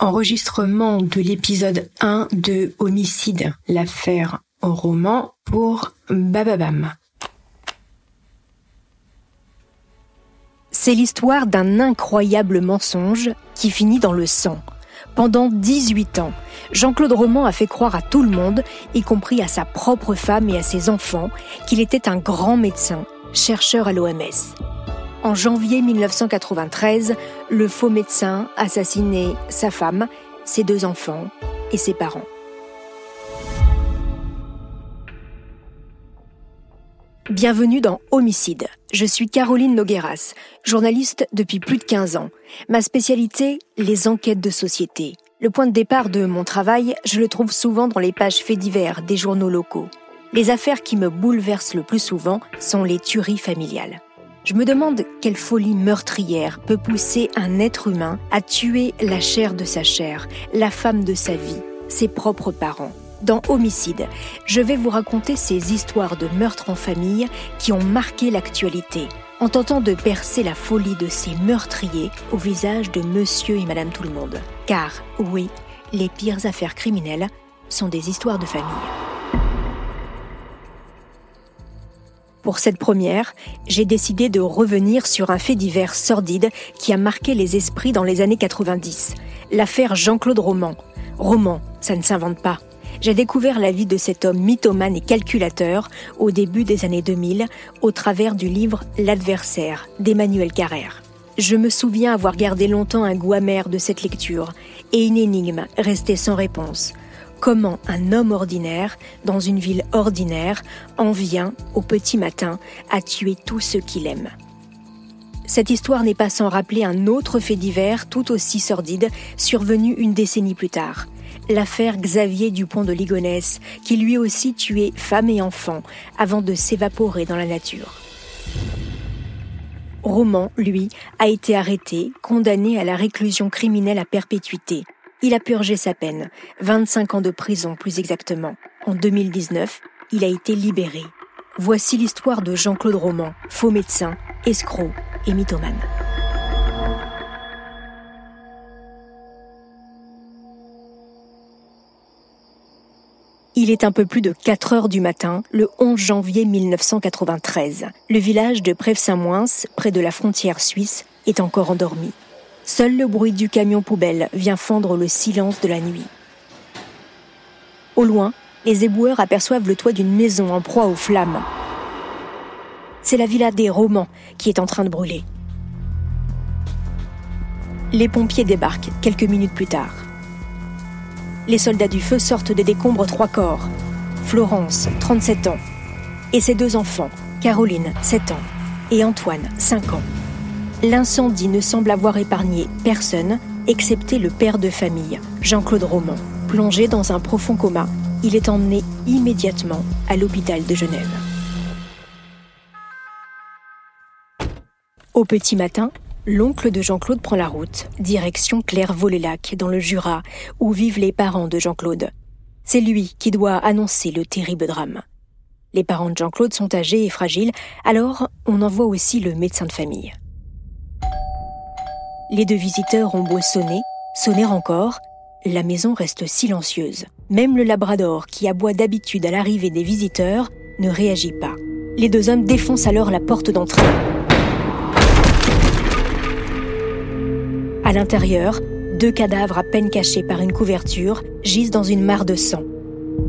enregistrement de l'épisode 1 de Homicide, l'affaire au roman pour Bababam. C'est l'histoire d'un incroyable mensonge qui finit dans le sang. Pendant 18 ans, Jean-Claude Roman a fait croire à tout le monde, y compris à sa propre femme et à ses enfants, qu'il était un grand médecin, chercheur à l'OMS. En janvier 1993, le faux médecin assassinait sa femme, ses deux enfants et ses parents. Bienvenue dans Homicide. Je suis Caroline Nogueras, journaliste depuis plus de 15 ans. Ma spécialité, les enquêtes de société. Le point de départ de mon travail, je le trouve souvent dans les pages faits divers des journaux locaux. Les affaires qui me bouleversent le plus souvent sont les tueries familiales. Je me demande quelle folie meurtrière peut pousser un être humain à tuer la chair de sa chair, la femme de sa vie, ses propres parents. Dans Homicide, je vais vous raconter ces histoires de meurtres en famille qui ont marqué l'actualité, en tentant de percer la folie de ces meurtriers au visage de monsieur et madame tout le monde. Car, oui, les pires affaires criminelles sont des histoires de famille. Pour cette première, j'ai décidé de revenir sur un fait divers sordide qui a marqué les esprits dans les années 90. L'affaire Jean-Claude Roman. Roman, ça ne s'invente pas. J'ai découvert la vie de cet homme mythomane et calculateur au début des années 2000 au travers du livre L'adversaire d'Emmanuel Carrère. Je me souviens avoir gardé longtemps un goût amer de cette lecture et une énigme restée sans réponse comment un homme ordinaire, dans une ville ordinaire, en vient, au petit matin, à tuer tous ceux qu'il aime. Cette histoire n'est pas sans rappeler un autre fait divers tout aussi sordide, survenu une décennie plus tard. L'affaire Xavier Dupont de Ligonnès, qui lui aussi tuait femme et enfants avant de s'évaporer dans la nature. Roman, lui, a été arrêté, condamné à la réclusion criminelle à perpétuité. Il a purgé sa peine, 25 ans de prison plus exactement. En 2019, il a été libéré. Voici l'histoire de Jean-Claude Roman, faux médecin, escroc et mythomane. Il est un peu plus de 4 heures du matin, le 11 janvier 1993. Le village de Prèves-Saint-Moins, près de la frontière suisse, est encore endormi. Seul le bruit du camion poubelle vient fendre le silence de la nuit. Au loin, les éboueurs aperçoivent le toit d'une maison en proie aux flammes. C'est la villa des Romans qui est en train de brûler. Les pompiers débarquent quelques minutes plus tard. Les soldats du feu sortent des décombres trois corps. Florence, 37 ans, et ses deux enfants, Caroline, 7 ans, et Antoine, 5 ans. L'incendie ne semble avoir épargné personne, excepté le père de famille, Jean-Claude Roman. Plongé dans un profond coma, il est emmené immédiatement à l'hôpital de Genève. Au petit matin, l'oncle de Jean-Claude prend la route, direction Claire-Vaux-les-Lacs, dans le Jura, où vivent les parents de Jean-Claude. C'est lui qui doit annoncer le terrible drame. Les parents de Jean-Claude sont âgés et fragiles, alors on envoie aussi le médecin de famille. Les deux visiteurs ont beau sonner, sonner encore, la maison reste silencieuse. Même le labrador, qui aboie d'habitude à l'arrivée des visiteurs, ne réagit pas. Les deux hommes défoncent alors la porte d'entrée. À l'intérieur, deux cadavres à peine cachés par une couverture gisent dans une mare de sang.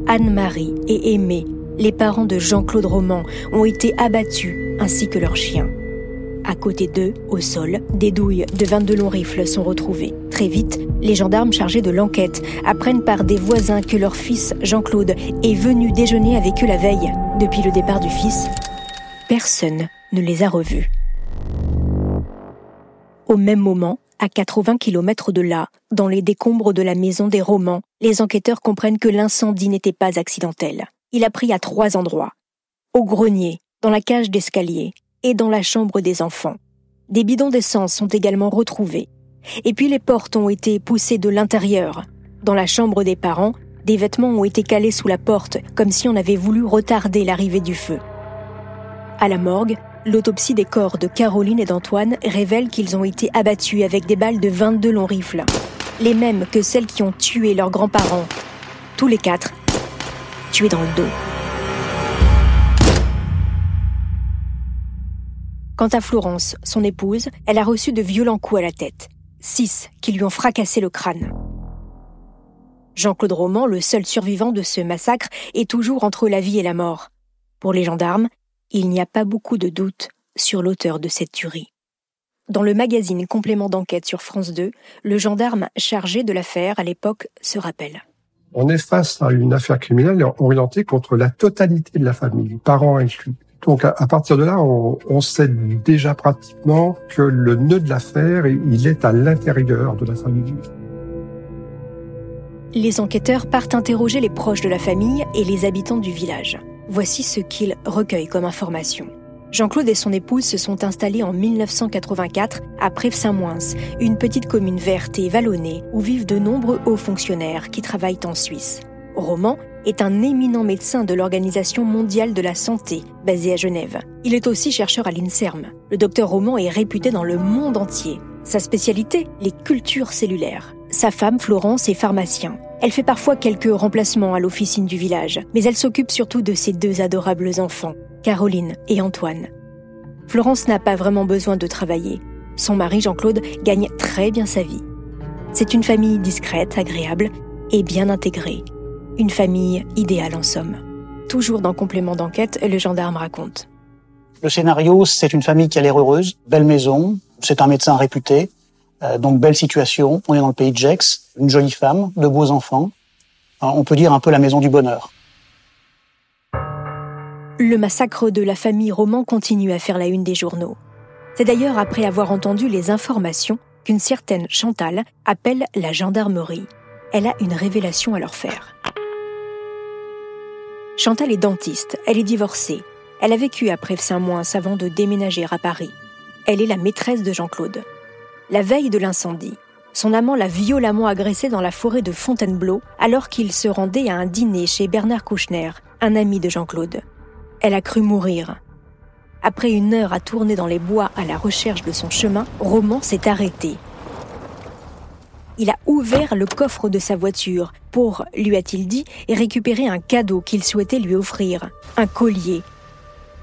Anne-Marie et Aimé, les parents de Jean-Claude Roman, ont été abattus, ainsi que leur chien. À côté d'eux, au sol, des douilles de 22 longs rifles sont retrouvées. Très vite, les gendarmes chargés de l'enquête apprennent par des voisins que leur fils, Jean-Claude, est venu déjeuner avec eux la veille. Depuis le départ du fils, personne ne les a revus. Au même moment, à 80 km de là, dans les décombres de la maison des Romans, les enquêteurs comprennent que l'incendie n'était pas accidentel. Il a pris à trois endroits. Au grenier, dans la cage d'escalier, et dans la chambre des enfants. Des bidons d'essence sont également retrouvés. Et puis les portes ont été poussées de l'intérieur. Dans la chambre des parents, des vêtements ont été calés sous la porte, comme si on avait voulu retarder l'arrivée du feu. À la morgue, l'autopsie des corps de Caroline et d'Antoine révèle qu'ils ont été abattus avec des balles de 22 longs rifles. les mêmes que celles qui ont tué leurs grands-parents. Tous les quatre, tués dans le dos. Quant à Florence, son épouse, elle a reçu de violents coups à la tête, six qui lui ont fracassé le crâne. Jean-Claude Roman, le seul survivant de ce massacre, est toujours entre la vie et la mort. Pour les gendarmes, il n'y a pas beaucoup de doutes sur l'auteur de cette tuerie. Dans le magazine Complément d'enquête sur France 2, le gendarme chargé de l'affaire à l'époque se rappelle. On est face à une affaire criminelle orientée contre la totalité de la famille, parents inclus. Donc à, partir de là, on, sait déjà pratiquement que le nœud de l'affaire, il est à l'intérieur de la famille. Les enquêteurs partent interroger les proches de la famille et les habitants du village. Voici ce qu'ils recueillent comme information. Jean-Claude et son épouse se sont installés en 1984 à Prèves-Saint-Moins, une petite commune verte et vallonnée où vivent de nombreux hauts fonctionnaires qui travaillent en Suisse. Roman est un éminent médecin de l'Organisation mondiale de la santé, basée à Genève. Il est aussi chercheur à l'INSERM. Le docteur Roman est réputé dans le monde entier. Sa spécialité, les cultures cellulaires. Sa femme, Florence, est pharmacien. Elle fait parfois quelques remplacements à l'officine du village, mais elle s'occupe surtout de ses deux adorables enfants, Caroline et Antoine. Florence n'a pas vraiment besoin de travailler. Son mari Jean-Claude gagne très bien sa vie. C'est une famille discrète, agréable et bien intégrée. Une famille idéale en somme. Toujours dans complément d'enquête, le gendarme raconte. Le scénario, c'est une famille qui a l'air heureuse, belle maison, c'est un médecin réputé, euh, donc belle situation, on est dans le pays de Gex, une jolie femme, de beaux enfants, on peut dire un peu la maison du bonheur. Le massacre de la famille Roman continue à faire la une des journaux. C'est d'ailleurs après avoir entendu les informations qu'une certaine Chantal appelle la gendarmerie. Elle a une révélation à leur faire. Chantal est dentiste, elle est divorcée. Elle a vécu à Prèves-Saint-Moins avant de déménager à Paris. Elle est la maîtresse de Jean-Claude. La veille de l'incendie, son amant l'a violemment agressée dans la forêt de Fontainebleau alors qu'il se rendait à un dîner chez Bernard Kouchner, un ami de Jean-Claude. Elle a cru mourir. Après une heure à tourner dans les bois à la recherche de son chemin, Roman s'est arrêté. Il a ouvert le coffre de sa voiture pour, lui a-t-il dit, récupérer un cadeau qu'il souhaitait lui offrir, un collier.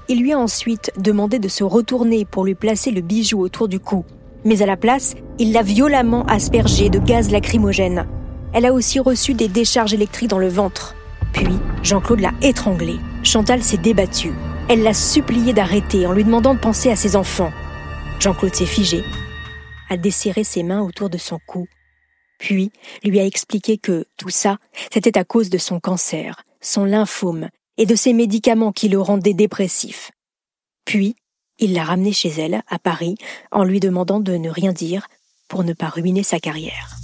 Il lui a ensuite demandé de se retourner pour lui placer le bijou autour du cou. Mais à la place, il l'a violemment aspergée de gaz lacrymogène. Elle a aussi reçu des décharges électriques dans le ventre. Puis, Jean-Claude l'a étranglée. Chantal s'est débattue. Elle l'a supplié d'arrêter en lui demandant de penser à ses enfants. Jean-Claude s'est figé, a desserré ses mains autour de son cou, puis lui a expliqué que tout ça, c'était à cause de son cancer, son lymphome et de ses médicaments qui le rendaient dépressif. Puis, il l'a ramené chez elle, à Paris, en lui demandant de ne rien dire pour ne pas ruiner sa carrière.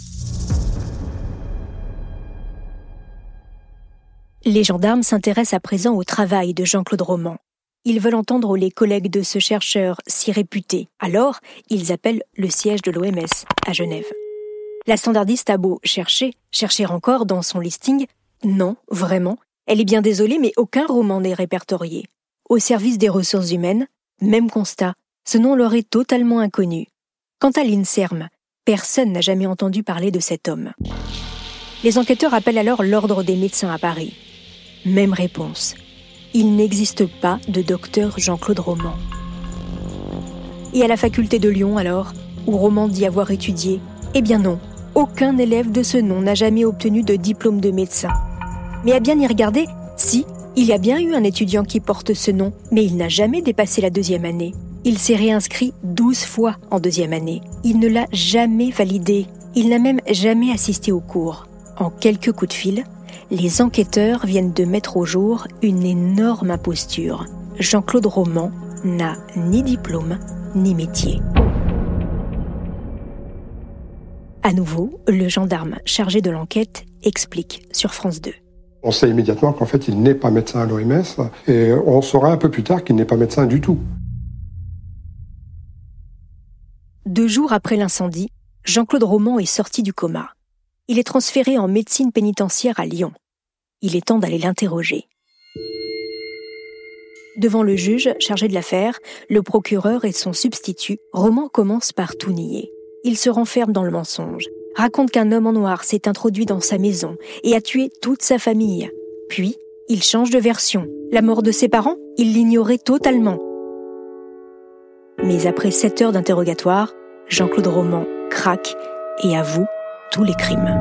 Les gendarmes s'intéressent à présent au travail de Jean-Claude Roman. Ils veulent entendre les collègues de ce chercheur si réputé. Alors, ils appellent le siège de l'OMS à Genève. La standardiste a beau chercher, chercher encore dans son listing. Non, vraiment. Elle est bien désolée, mais aucun roman n'est répertorié. Au service des ressources humaines, même constat. Ce nom leur est totalement inconnu. Quant à l'INSERM, personne n'a jamais entendu parler de cet homme. Les enquêteurs appellent alors l'Ordre des médecins à Paris. Même réponse. Il n'existe pas de docteur Jean-Claude Roman. Et à la faculté de Lyon alors, où Roman dit avoir étudié? Eh bien non, aucun élève de ce nom n'a jamais obtenu de diplôme de médecin. Mais à bien y regarder, si, il y a bien eu un étudiant qui porte ce nom, mais il n'a jamais dépassé la deuxième année. Il s'est réinscrit douze fois en deuxième année. Il ne l'a jamais validé. Il n'a même jamais assisté au cours. En quelques coups de fil, les enquêteurs viennent de mettre au jour une énorme imposture. Jean-Claude Roman n'a ni diplôme ni métier. À nouveau, le gendarme chargé de l'enquête explique sur France 2. On sait immédiatement qu'en fait, il n'est pas médecin à l'OMS et on saura un peu plus tard qu'il n'est pas médecin du tout. Deux jours après l'incendie, Jean-Claude Roman est sorti du coma. Il est transféré en médecine pénitentiaire à Lyon. Il est temps d'aller l'interroger. Devant le juge chargé de l'affaire, le procureur et son substitut, Roman commence par tout nier. Il se renferme dans le mensonge, raconte qu'un homme en noir s'est introduit dans sa maison et a tué toute sa famille. Puis, il change de version. La mort de ses parents, il l'ignorait totalement. Mais après sept heures d'interrogatoire, Jean-Claude Roman craque et avoue tous les crimes.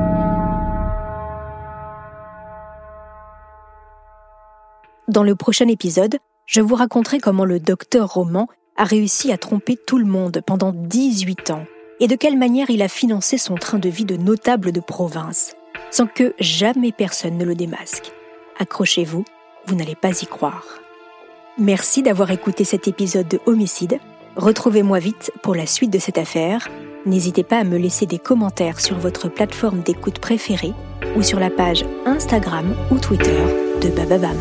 Dans le prochain épisode, je vous raconterai comment le docteur Roman a réussi à tromper tout le monde pendant 18 ans et de quelle manière il a financé son train de vie de notable de province, sans que jamais personne ne le démasque. Accrochez-vous, vous, n'allez pas y croire. Merci d'avoir écouté cet épisode de Homicide. Retrouvez-moi vite pour la suite de cette affaire. N'hésitez pas à me laisser des commentaires sur votre plateforme d'écoute préférée ou sur la page Instagram ou Twitter de Bababam.